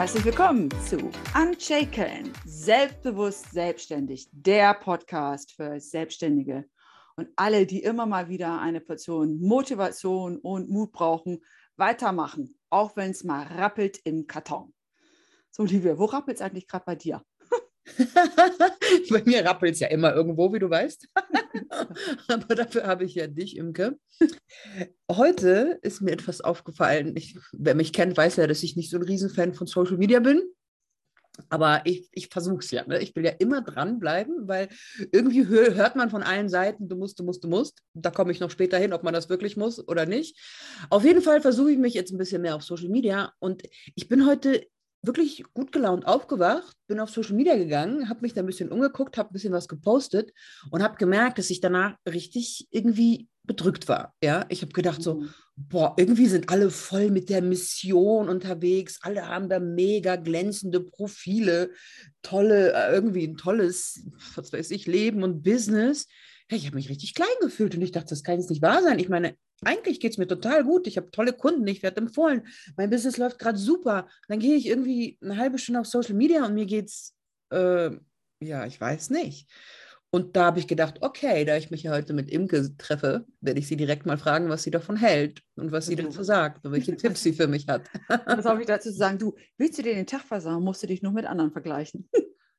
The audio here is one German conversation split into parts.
Herzlich willkommen zu Unshaken, selbstbewusst selbstständig, der Podcast für Selbstständige und alle, die immer mal wieder eine Portion Motivation und Mut brauchen, weitermachen, auch wenn es mal rappelt im Karton. So, Olivia, wo rappelt es eigentlich gerade bei dir? Bei mir rappelt es ja immer irgendwo, wie du weißt. Aber dafür habe ich ja dich, Imke. Heute ist mir etwas aufgefallen. Ich, wer mich kennt, weiß ja, dass ich nicht so ein Riesenfan von Social Media bin. Aber ich, ich versuche es ja. Ne? Ich will ja immer dranbleiben, weil irgendwie hör, hört man von allen Seiten, du musst, du musst, du musst. Da komme ich noch später hin, ob man das wirklich muss oder nicht. Auf jeden Fall versuche ich mich jetzt ein bisschen mehr auf Social Media. Und ich bin heute wirklich gut gelaunt aufgewacht, bin auf Social Media gegangen, habe mich da ein bisschen umgeguckt, habe ein bisschen was gepostet und habe gemerkt, dass ich danach richtig irgendwie bedrückt war. Ja, ich habe gedacht so, mhm. boah, irgendwie sind alle voll mit der Mission unterwegs, alle haben da mega glänzende Profile, tolle, äh, irgendwie ein tolles, was weiß ich, Leben und Business. Ja, ich habe mich richtig klein gefühlt und ich dachte, das kann jetzt nicht wahr sein. Ich meine, eigentlich geht es mir total gut. Ich habe tolle Kunden, ich werde empfohlen. Mein Business läuft gerade super. Dann gehe ich irgendwie eine halbe Stunde auf Social Media und mir geht's, äh, ja, ich weiß nicht. Und da habe ich gedacht, okay, da ich mich ja heute mit Imke treffe, werde ich sie direkt mal fragen, was sie davon hält und was sie dazu sagt und welche Tipps sie für mich hat. was habe ich dazu zu sagen? Du, willst du dir den Tag versauen, musst du dich nur mit anderen vergleichen.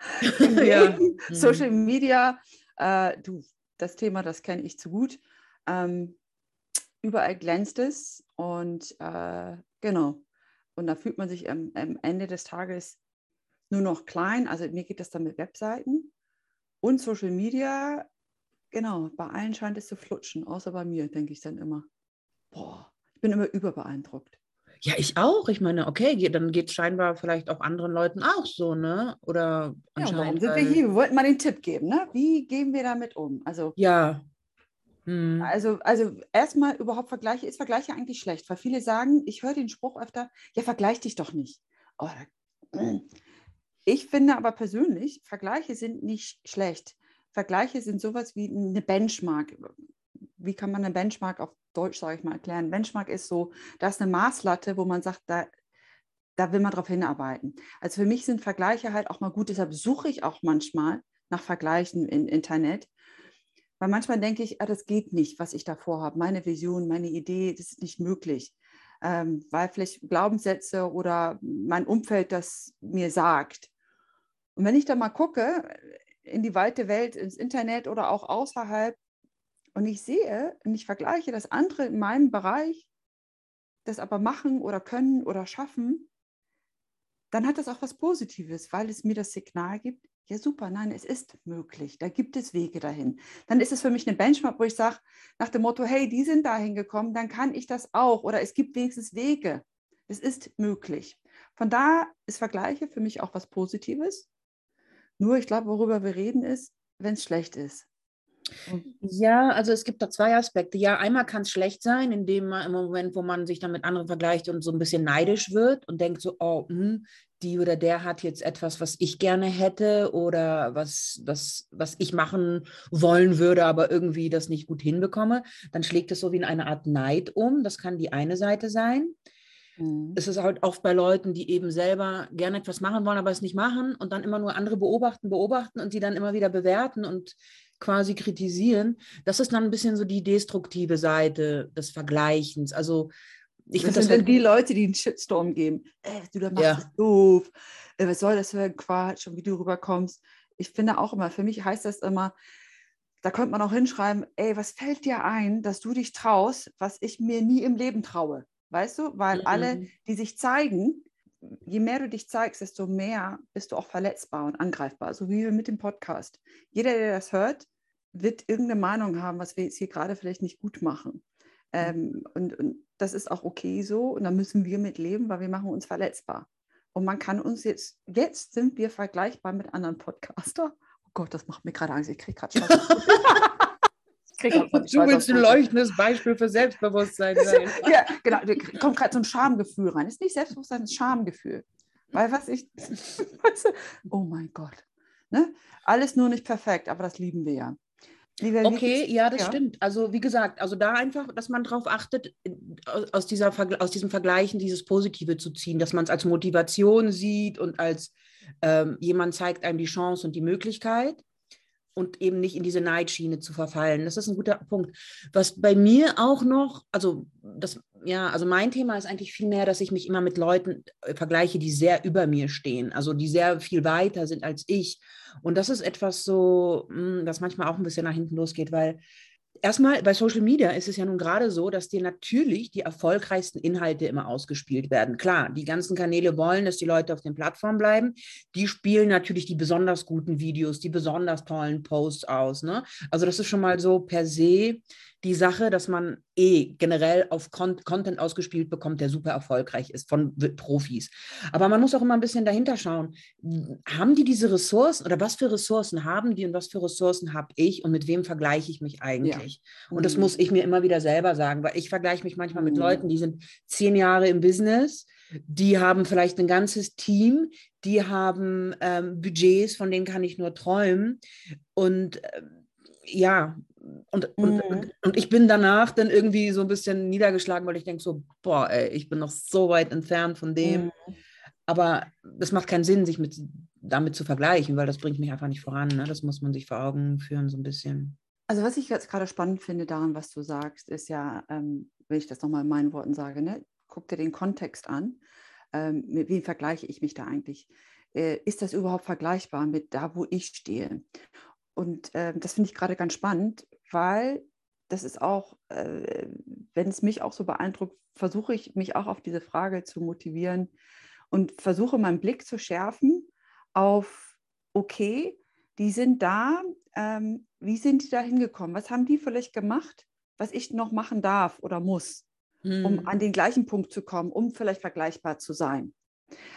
ja. Social Media, äh, du, das Thema, das kenne ich zu gut. Ähm, überall glänzt es und äh, genau. Und da fühlt man sich am, am, Ende des Tages nur noch klein. Also mir geht das dann mit Webseiten und Social Media. Genau, bei allen scheint es zu flutschen, außer bei mir, denke ich dann immer. Boah, ich bin immer überbeeindruckt. Ja, ich auch. Ich meine, okay, dann geht es scheinbar vielleicht auch anderen Leuten auch so, ne? Oder ja, warum sind wir hier? Wir wollten mal den Tipp geben, ne? Wie gehen wir damit um? Also ja, Mhm. Also, also erstmal überhaupt Vergleiche, ist Vergleiche eigentlich schlecht, weil viele sagen, ich höre den Spruch öfter, ja, vergleich dich doch nicht. Oh, ich finde aber persönlich, Vergleiche sind nicht schlecht. Vergleiche sind sowas wie eine Benchmark. Wie kann man eine Benchmark auf Deutsch, sage ich mal, erklären? Benchmark ist so, da ist eine Maßlatte, wo man sagt, da, da will man drauf hinarbeiten. Also für mich sind Vergleiche halt auch mal gut, deshalb suche ich auch manchmal nach Vergleichen im Internet, weil manchmal denke ich, ah, das geht nicht, was ich da vorhabe. Meine Vision, meine Idee, das ist nicht möglich. Ähm, weil vielleicht Glaubenssätze oder mein Umfeld das mir sagt. Und wenn ich da mal gucke in die weite Welt, ins Internet oder auch außerhalb, und ich sehe und ich vergleiche, dass andere in meinem Bereich das aber machen oder können oder schaffen, dann hat das auch was Positives, weil es mir das Signal gibt, ja, super, nein, es ist möglich. Da gibt es Wege dahin. Dann ist es für mich eine Benchmark, wo ich sage, nach dem Motto, hey, die sind dahin gekommen, dann kann ich das auch. Oder es gibt wenigstens Wege. Es ist möglich. Von da ist Vergleiche für mich auch was Positives. Nur, ich glaube, worüber wir reden, ist, wenn es schlecht ist. Ja, also es gibt da zwei Aspekte. Ja, einmal kann es schlecht sein, indem man im Moment, wo man sich dann mit anderen vergleicht und so ein bisschen neidisch wird und denkt so, oh, mh, hm, die oder der hat jetzt etwas, was ich gerne hätte oder was, was, was ich machen wollen würde, aber irgendwie das nicht gut hinbekomme, dann schlägt es so wie in eine Art Neid um. Das kann die eine Seite sein. Mhm. Es ist halt oft bei Leuten, die eben selber gerne etwas machen wollen, aber es nicht machen und dann immer nur andere beobachten, beobachten und die dann immer wieder bewerten und quasi kritisieren. Das ist dann ein bisschen so die destruktive Seite des Vergleichens. Also ich das sind das halt die Leute, die einen Shitstorm geben. Ey, du da machst ja. das doof. Was soll das für ein Quatsch und wie du rüberkommst. Ich finde auch immer, für mich heißt das immer, da könnte man auch hinschreiben, ey, was fällt dir ein, dass du dich traust, was ich mir nie im Leben traue? Weißt du? Weil mhm. alle, die sich zeigen, je mehr du dich zeigst, desto mehr bist du auch verletzbar und angreifbar. So wie mit dem Podcast. Jeder, der das hört, wird irgendeine Meinung haben, was wir jetzt hier gerade vielleicht nicht gut machen. Mhm. Ähm, und, und das ist auch okay so und da müssen wir mit leben, weil wir machen uns verletzbar. Und man kann uns jetzt, jetzt sind wir vergleichbar mit anderen Podcaster. Oh Gott, das macht mir gerade Angst. Ich kriege gerade Du willst ein leuchtendes Beispiel für Selbstbewusstsein sein. ja, genau. Da kommt gerade so ein Schamgefühl rein. Ist nicht Selbstbewusstsein, es ist Schamgefühl. Weil was ich, weißt du, oh mein Gott. Ne? Alles nur nicht perfekt, aber das lieben wir ja. Okay, ja, das ja. stimmt. Also wie gesagt, also da einfach, dass man darauf achtet, aus, dieser, aus diesem Vergleichen dieses Positive zu ziehen, dass man es als Motivation sieht und als ähm, jemand zeigt einem die Chance und die Möglichkeit und eben nicht in diese Neidschiene zu verfallen. Das ist ein guter Punkt. Was bei mir auch noch, also das, ja, also mein Thema ist eigentlich viel mehr, dass ich mich immer mit Leuten äh, vergleiche, die sehr über mir stehen, also die sehr viel weiter sind als ich. Und das ist etwas so, hm, das manchmal auch ein bisschen nach hinten losgeht, weil erstmal bei Social Media ist es ja nun gerade so, dass dir natürlich die erfolgreichsten Inhalte immer ausgespielt werden. Klar, die ganzen Kanäle wollen, dass die Leute auf den Plattformen bleiben. Die spielen natürlich die besonders guten Videos, die besonders tollen Posts aus. Ne? Also das ist schon mal so per se die Sache, dass man eh generell auf Con Content ausgespielt bekommt, der super erfolgreich ist von Profis. Aber man muss auch immer ein bisschen dahinter schauen. Haben die diese Ressourcen oder was für Ressourcen haben die und was für Ressourcen habe ich und mit wem vergleiche ich mich eigentlich? Ja. Und das mhm. muss ich mir immer wieder selber sagen, weil ich vergleiche mich manchmal mhm. mit Leuten, die sind zehn Jahre im Business, die haben vielleicht ein ganzes Team, die haben ähm, Budgets, von denen kann ich nur träumen. Und äh, ja, und, und, mhm. und ich bin danach dann irgendwie so ein bisschen niedergeschlagen, weil ich denke so, boah, ey, ich bin noch so weit entfernt von dem. Mhm. Aber das macht keinen Sinn, sich mit, damit zu vergleichen, weil das bringt mich einfach nicht voran. Ne? Das muss man sich vor Augen führen, so ein bisschen. Also was ich jetzt gerade spannend finde daran, was du sagst, ist ja, ähm, wenn ich das nochmal in meinen Worten sage, ne? guck dir den Kontext an. Ähm, mit wem vergleiche ich mich da eigentlich? Äh, ist das überhaupt vergleichbar mit da, wo ich stehe? Und äh, das finde ich gerade ganz spannend, weil das ist auch, äh, wenn es mich auch so beeindruckt, versuche ich mich auch auf diese Frage zu motivieren und versuche meinen Blick zu schärfen auf, okay, die sind da, ähm, wie sind die da hingekommen? Was haben die vielleicht gemacht, was ich noch machen darf oder muss, hm. um an den gleichen Punkt zu kommen, um vielleicht vergleichbar zu sein?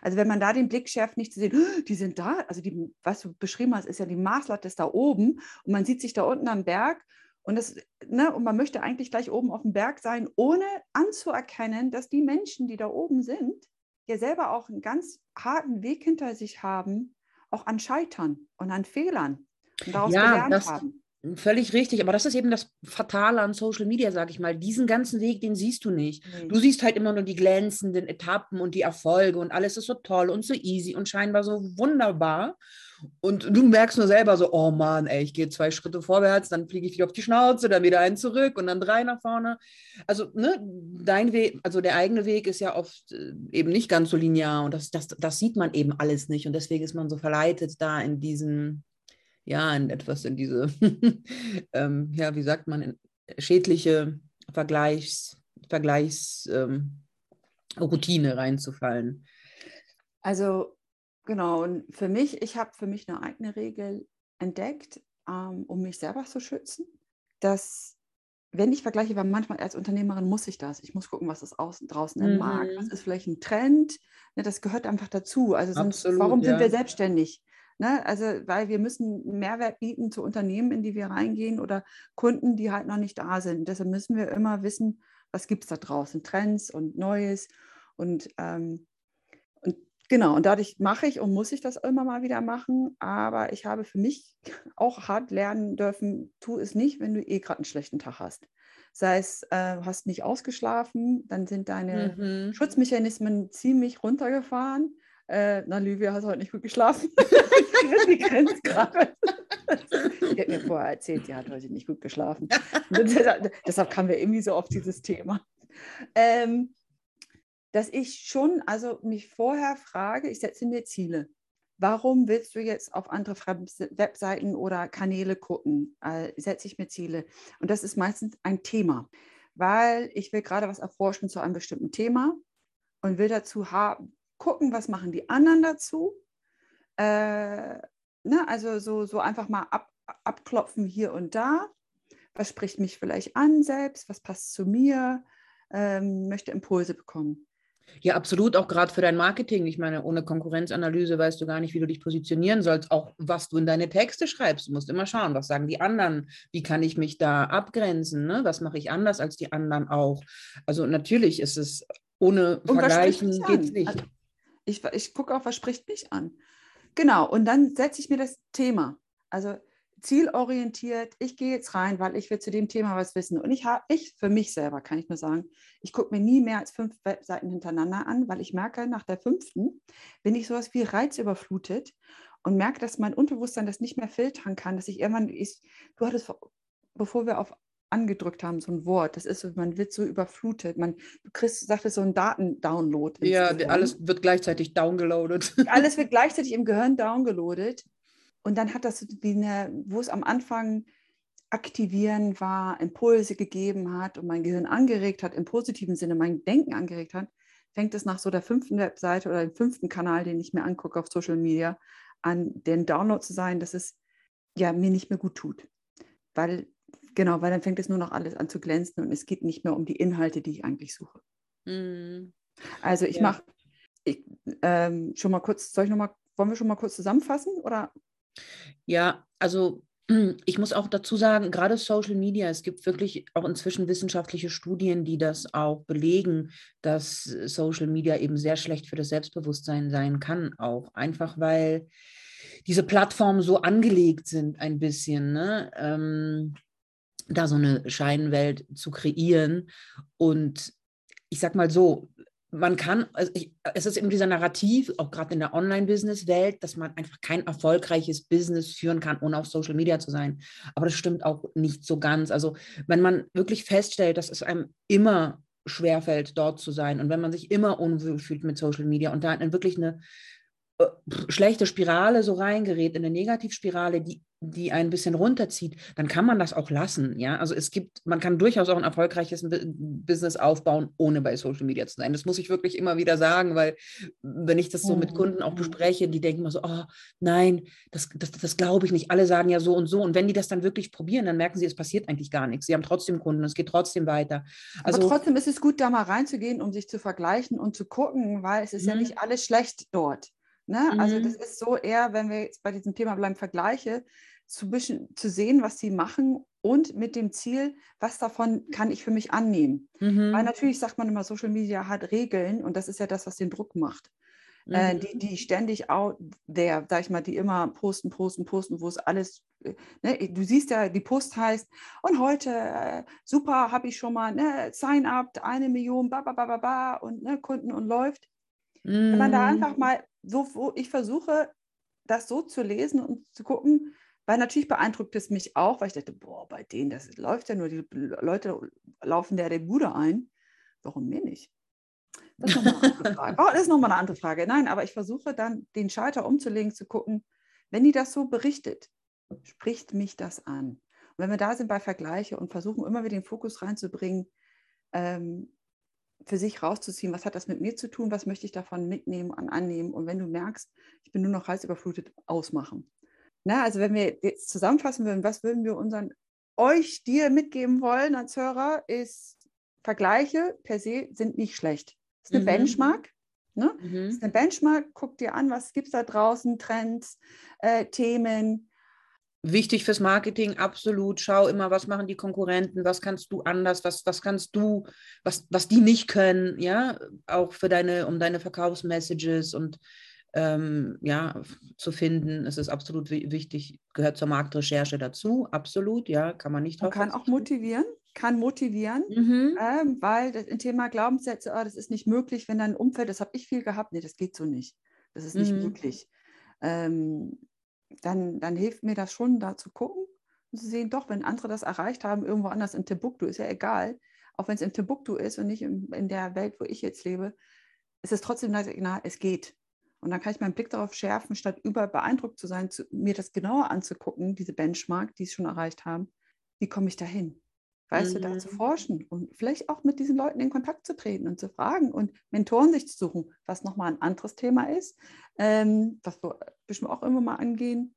Also wenn man da den Blick schärft, nicht zu sehen, die sind da, also die, was du beschrieben hast, ist ja die Maßlatte ist da oben und man sieht sich da unten am Berg und, das, ne, und man möchte eigentlich gleich oben auf dem Berg sein, ohne anzuerkennen, dass die Menschen, die da oben sind, ja selber auch einen ganz harten Weg hinter sich haben, auch an Scheitern und an Fehlern und daraus ja, gelernt das, haben. Völlig richtig, aber das ist eben das Fatale an Social Media, sage ich mal. Diesen ganzen Weg, den siehst du nicht. Mhm. Du siehst halt immer nur die glänzenden Etappen und die Erfolge und alles ist so toll und so easy und scheinbar so wunderbar. Und du merkst nur selber so, oh Mann, ey, ich gehe zwei Schritte vorwärts, dann fliege ich wieder auf die Schnauze, dann wieder einen zurück und dann drei nach vorne. Also, ne, dein Weg, also der eigene Weg ist ja oft äh, eben nicht ganz so linear und das, das, das sieht man eben alles nicht. Und deswegen ist man so verleitet, da in diesen ja, in etwas in diese, ähm, ja, wie sagt man, in schädliche Vergleichs, Vergleichsroutine ähm, reinzufallen. Also genau, und für mich, ich habe für mich eine eigene Regel entdeckt, ähm, um mich selber zu schützen, dass wenn ich vergleiche, weil manchmal als Unternehmerin muss ich das. Ich muss gucken, was ist außen, draußen im mhm. Markt, was ist vielleicht ein Trend. Ne, das gehört einfach dazu. Also sonst, Absolut, warum ja. sind wir selbstständig? Ne? Also, weil wir müssen Mehrwert bieten zu Unternehmen, in die wir reingehen oder Kunden, die halt noch nicht da sind. Deshalb müssen wir immer wissen, was gibt es da draußen, Trends und Neues. Und, ähm, und genau, und dadurch mache ich und muss ich das immer mal wieder machen. Aber ich habe für mich auch hart lernen dürfen, tu es nicht, wenn du eh gerade einen schlechten Tag hast sei es, äh, hast nicht ausgeschlafen, dann sind deine mhm. Schutzmechanismen ziemlich runtergefahren äh, na, Livia, hast du heute nicht gut geschlafen? die grenzt gerade. Die hat mir vorher erzählt, die hat heute nicht gut geschlafen. Deshalb kamen wir irgendwie so auf dieses Thema. Ähm, dass ich schon, also mich vorher frage, ich setze mir Ziele. Warum willst du jetzt auf andere Webseiten oder Kanäle gucken? Äh, setze ich mir Ziele. Und das ist meistens ein Thema, weil ich will gerade was erforschen zu einem bestimmten Thema und will dazu haben, gucken, was machen die anderen dazu. Äh, ne, also so, so einfach mal ab, abklopfen hier und da. Was spricht mich vielleicht an selbst? Was passt zu mir? Ähm, möchte Impulse bekommen. Ja, absolut, auch gerade für dein Marketing. Ich meine, ohne Konkurrenzanalyse weißt du gar nicht, wie du dich positionieren sollst, auch was du in deine Texte schreibst. Du musst immer schauen, was sagen die anderen, wie kann ich mich da abgrenzen, ne? was mache ich anders als die anderen auch. Also natürlich ist es ohne Vergleichen geht es nicht. Ich, ich gucke auch, was spricht mich an. Genau, und dann setze ich mir das Thema. Also zielorientiert, ich gehe jetzt rein, weil ich will zu dem Thema was wissen. Und ich habe, ich für mich selber kann ich nur sagen, ich gucke mir nie mehr als fünf Webseiten hintereinander an, weil ich merke, nach der fünften bin ich sowas wie reizüberflutet und merke, dass mein Unterbewusstsein das nicht mehr filtern kann, dass ich irgendwann, ich, du hattest, bevor wir auf angedrückt haben, so ein Wort. Das ist so, man wird so überflutet. Man, du kriegst, sagtest so ein Datendownload. Ja, alles wird gleichzeitig downgeloadet. Alles wird gleichzeitig im Gehirn downgeloadet. Und dann hat das wie eine, wo es am Anfang aktivieren war, Impulse gegeben hat und mein Gehirn angeregt hat, im positiven Sinne mein Denken angeregt hat, fängt es nach so der fünften Webseite oder dem fünften Kanal, den ich mir angucke auf Social Media, an den Download zu sein, dass es ja mir nicht mehr gut tut. Weil, genau, weil dann fängt es nur noch alles an zu glänzen und es geht nicht mehr um die Inhalte, die ich eigentlich suche. Mm. Also ich ja. mache ähm, schon mal kurz, soll ich noch mal, wollen wir schon mal kurz zusammenfassen oder ja, also ich muss auch dazu sagen, gerade Social Media, es gibt wirklich auch inzwischen wissenschaftliche Studien, die das auch belegen, dass Social Media eben sehr schlecht für das Selbstbewusstsein sein kann, auch einfach weil diese Plattformen so angelegt sind, ein bisschen, ne? ähm, da so eine Scheinwelt zu kreieren. Und ich sag mal so, man kann, also es ist eben dieser Narrativ, auch gerade in der Online-Business-Welt, dass man einfach kein erfolgreiches Business führen kann, ohne auf Social Media zu sein. Aber das stimmt auch nicht so ganz. Also wenn man wirklich feststellt, dass es einem immer schwerfällt, dort zu sein und wenn man sich immer unwohl fühlt mit Social Media und da wirklich eine schlechte Spirale so reingerät, in eine Negativspirale, die die ein bisschen runterzieht, dann kann man das auch lassen. Ja, also es gibt, man kann durchaus auch ein erfolgreiches Business aufbauen, ohne bei Social Media zu sein. Das muss ich wirklich immer wieder sagen, weil wenn ich das so mit Kunden auch mhm. bespreche, die denken immer so, oh nein, das, das, das glaube ich nicht. Alle sagen ja so und so. Und wenn die das dann wirklich probieren, dann merken sie, es passiert eigentlich gar nichts. Sie haben trotzdem Kunden, es geht trotzdem weiter. Also, Aber trotzdem ist es gut, da mal reinzugehen, um sich zu vergleichen und zu gucken, weil es ist ja mhm. nicht alles schlecht dort. Ne? Mhm. Also das mhm. ist so eher, wenn wir jetzt bei diesem Thema bleiben, Vergleiche, zu, bisschen, zu sehen, was sie machen und mit dem Ziel, was davon kann ich für mich annehmen. Mhm. Weil natürlich sagt man immer, Social Media hat Regeln und das ist ja das, was den Druck macht. Mhm. Äh, die, die ständig out there, sag ich mal, die immer posten, posten, posten, wo es alles, äh, ne, du siehst ja, die Post heißt, und heute, äh, super, habe ich schon mal, ne, Sign up, eine Million, ba, ba, ba, ba, ba, und ne, Kunden und läuft. Mhm. Wenn man da einfach mhm. mal so, wo ich versuche, das so zu lesen und zu gucken, weil natürlich beeindruckt es mich auch, weil ich dachte, boah, bei denen, das läuft ja nur, die Leute laufen der der Bude ein. Warum mir nicht? Das ist nochmal eine andere Frage. Oh, das ist nochmal eine andere Frage. Nein, aber ich versuche dann, den Schalter umzulegen, zu gucken, wenn die das so berichtet, spricht mich das an. Und wenn wir da sind bei Vergleiche und versuchen immer wieder den Fokus reinzubringen, ähm, für sich rauszuziehen, was hat das mit mir zu tun, was möchte ich davon mitnehmen und annehmen. Und wenn du merkst, ich bin nur noch reizüberflutet, ausmachen. Na, also wenn wir jetzt zusammenfassen würden, was würden wir unseren euch, dir mitgeben wollen als Hörer, ist Vergleiche per se sind nicht schlecht. Ist eine mhm. Benchmark. Ne? Mhm. Ist eine Benchmark, guck dir an, was gibt es da draußen, Trends, äh, Themen, Wichtig fürs Marketing, absolut. Schau immer, was machen die Konkurrenten, was kannst du anders, was, was kannst du, was, was die nicht können, ja, auch für deine, um deine Verkaufsmessages und ähm, ja, zu finden. Es ist absolut wichtig, gehört zur Marktrecherche dazu, absolut, ja, kann man nicht. Man kann auch motivieren, kann motivieren, mhm. ähm, weil das Thema Glaubenssätze, oh, das ist nicht möglich, wenn dein Umfeld, das habe ich viel gehabt, nee, das geht so nicht. Das ist nicht mhm. möglich. Ähm, dann, dann hilft mir das schon, da zu gucken und zu sehen, doch, wenn andere das erreicht haben, irgendwo anders in Timbuktu, ist ja egal, auch wenn es in Timbuktu ist und nicht in, in der Welt, wo ich jetzt lebe, ist es trotzdem, na, es geht. Und dann kann ich meinen Blick darauf schärfen, statt über beeindruckt zu sein, zu, mir das genauer anzugucken, diese Benchmark, die es schon erreicht haben. Wie komme ich dahin? Weißt mhm. du, da zu mhm. forschen und vielleicht auch mit diesen Leuten in Kontakt zu treten und zu fragen und Mentoren sich zu suchen, was nochmal ein anderes Thema ist, ähm, was wir bestimmt auch immer mal angehen.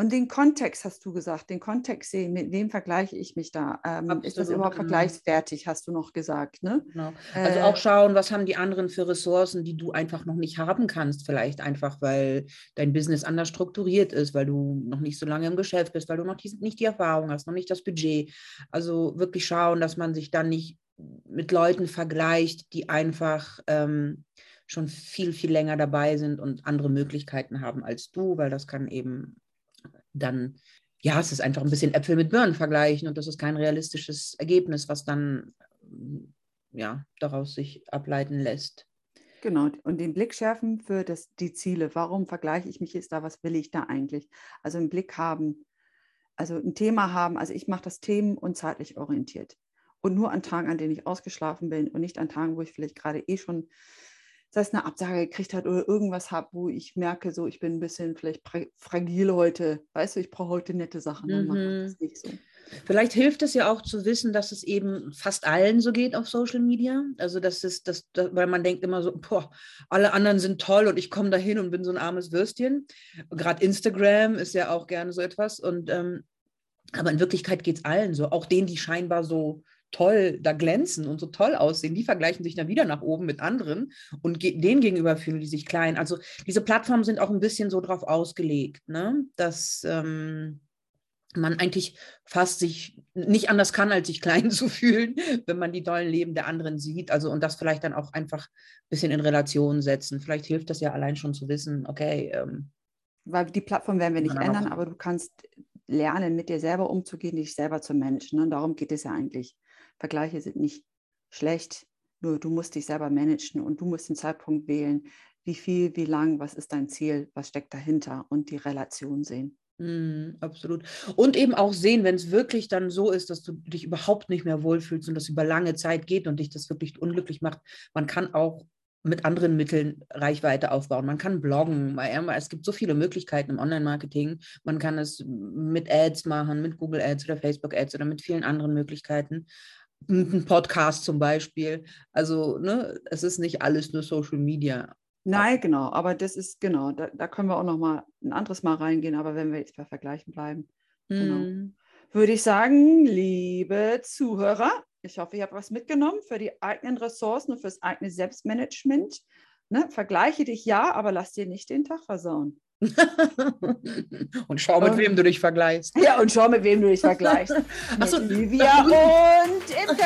Und den Kontext hast du gesagt, den Kontext sehen, mit wem vergleiche ich mich da? Ähm, ist das überhaupt genau. vergleichswertig, hast du noch gesagt? Ne? Genau. Also äh, auch schauen, was haben die anderen für Ressourcen, die du einfach noch nicht haben kannst, vielleicht einfach, weil dein Business anders strukturiert ist, weil du noch nicht so lange im Geschäft bist, weil du noch die, nicht die Erfahrung hast, noch nicht das Budget. Also wirklich schauen, dass man sich dann nicht mit Leuten vergleicht, die einfach ähm, schon viel, viel länger dabei sind und andere Möglichkeiten haben als du, weil das kann eben dann ja, es ist einfach ein bisschen Äpfel mit Birnen vergleichen und das ist kein realistisches Ergebnis, was dann ja, daraus sich ableiten lässt. Genau, und den Blick schärfen für das, die Ziele. Warum vergleiche ich mich jetzt da? Was will ich da eigentlich? Also einen Blick haben, also ein Thema haben. Also ich mache das themen- und zeitlich orientiert. Und nur an Tagen, an denen ich ausgeschlafen bin und nicht an Tagen, wo ich vielleicht gerade eh schon sei es eine Absage gekriegt hat oder irgendwas habe, wo ich merke, so ich bin ein bisschen vielleicht fragil heute. Weißt du, ich brauche heute nette Sachen. Dann mache ich das mhm. nicht so. Vielleicht hilft es ja auch zu wissen, dass es eben fast allen so geht auf Social Media. Also das ist das, das weil man denkt immer so, boah, alle anderen sind toll und ich komme dahin und bin so ein armes Würstchen. Gerade Instagram ist ja auch gerne so etwas. Und ähm, aber in Wirklichkeit geht es allen so, auch denen, die scheinbar so toll da glänzen und so toll aussehen, die vergleichen sich dann wieder nach oben mit anderen und denen gegenüber fühlen die sich klein. Also diese Plattformen sind auch ein bisschen so drauf ausgelegt, ne? dass ähm, man eigentlich fast sich nicht anders kann, als sich klein zu fühlen, wenn man die tollen Leben der anderen sieht. Also und das vielleicht dann auch einfach ein bisschen in Relation setzen. Vielleicht hilft das ja allein schon zu wissen, okay. Ähm, Weil die Plattform werden wir nicht ändern, aber du kannst lernen, mit dir selber umzugehen, dich selber zu managen. Ne? Und darum geht es ja eigentlich. Vergleiche sind nicht schlecht, nur du musst dich selber managen und du musst den Zeitpunkt wählen, wie viel, wie lang, was ist dein Ziel, was steckt dahinter und die Relation sehen. Mm, absolut. Und eben auch sehen, wenn es wirklich dann so ist, dass du dich überhaupt nicht mehr wohlfühlst und das über lange Zeit geht und dich das wirklich unglücklich macht. Man kann auch mit anderen Mitteln Reichweite aufbauen. Man kann bloggen. Es gibt so viele Möglichkeiten im Online-Marketing. Man kann es mit Ads machen, mit Google Ads oder Facebook Ads oder mit vielen anderen Möglichkeiten ein Podcast zum Beispiel. Also, ne, es ist nicht alles nur Social Media. Nein, genau, aber das ist, genau, da, da können wir auch noch mal ein anderes Mal reingehen, aber wenn wir jetzt bei Vergleichen bleiben, genau. hm. würde ich sagen, liebe Zuhörer, ich hoffe, ihr habt was mitgenommen für die eigenen Ressourcen und fürs eigene Selbstmanagement. Ne, vergleiche dich ja, aber lass dir nicht den Tag versauen. und schau, mit und, wem du dich vergleichst. Ja, und schau, mit wem du dich vergleichst. Mit so. Livia und Imke.